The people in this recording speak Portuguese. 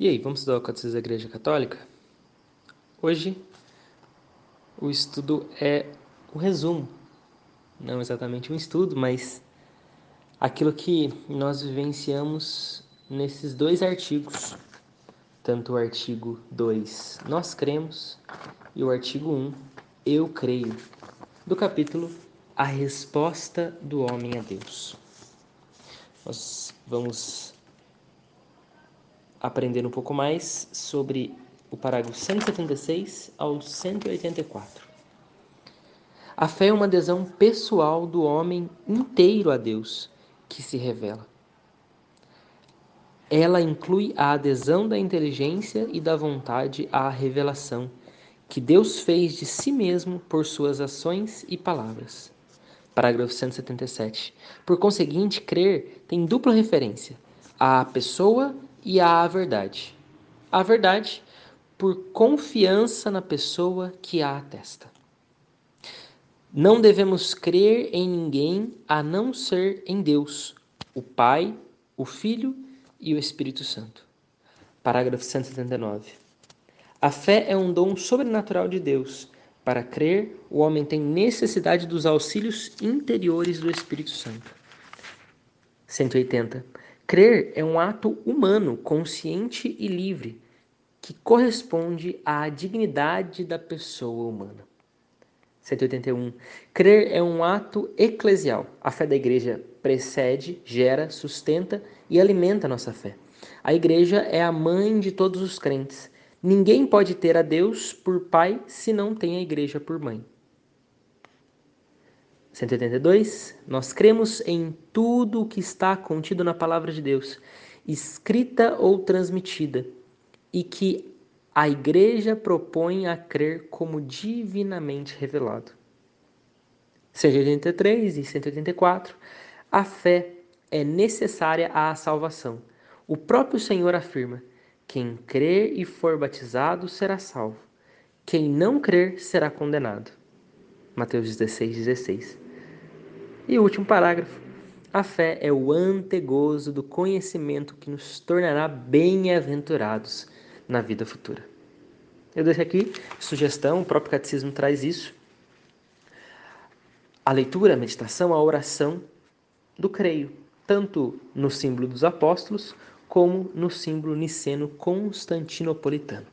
E aí, vamos estudar o Catecismo da Igreja Católica? Hoje, o estudo é o resumo, não exatamente um estudo, mas aquilo que nós vivenciamos nesses dois artigos, tanto o artigo 2, Nós Cremos, e o artigo 1, Eu Creio, do capítulo A Resposta do Homem a Deus. Nós vamos aprender um pouco mais sobre o parágrafo 176 ao 184. A fé é uma adesão pessoal do homem inteiro a Deus que se revela. Ela inclui a adesão da inteligência e da vontade à revelação que Deus fez de si mesmo por suas ações e palavras. Parágrafo 177. Por conseguinte, crer tem dupla referência à pessoa e à verdade. A verdade, por confiança na pessoa que a atesta. Não devemos crer em ninguém a não ser em Deus, o Pai, o Filho e o Espírito Santo. Parágrafo 179. A fé é um dom sobrenatural de Deus. Para crer, o homem tem necessidade dos auxílios interiores do Espírito Santo. 180. Crer é um ato humano, consciente e livre, que corresponde à dignidade da pessoa humana. 181. Crer é um ato eclesial. A fé da igreja precede, gera, sustenta e alimenta a nossa fé. A igreja é a mãe de todos os crentes. Ninguém pode ter a Deus por pai se não tem a igreja por mãe. 182. Nós cremos em tudo o que está contido na palavra de Deus, escrita ou transmitida, e que a igreja propõe a crer como divinamente revelado. 183 e 184. A fé é necessária à salvação. O próprio Senhor afirma: quem crer e for batizado será salvo. Quem não crer será condenado. Mateus 16, 16. E último parágrafo. A fé é o antegozo do conhecimento que nos tornará bem-aventurados na vida futura. Eu deixo aqui sugestão, o próprio catecismo traz isso. A leitura, a meditação, a oração do creio, tanto no símbolo dos apóstolos como no símbolo niceno constantinopolitano.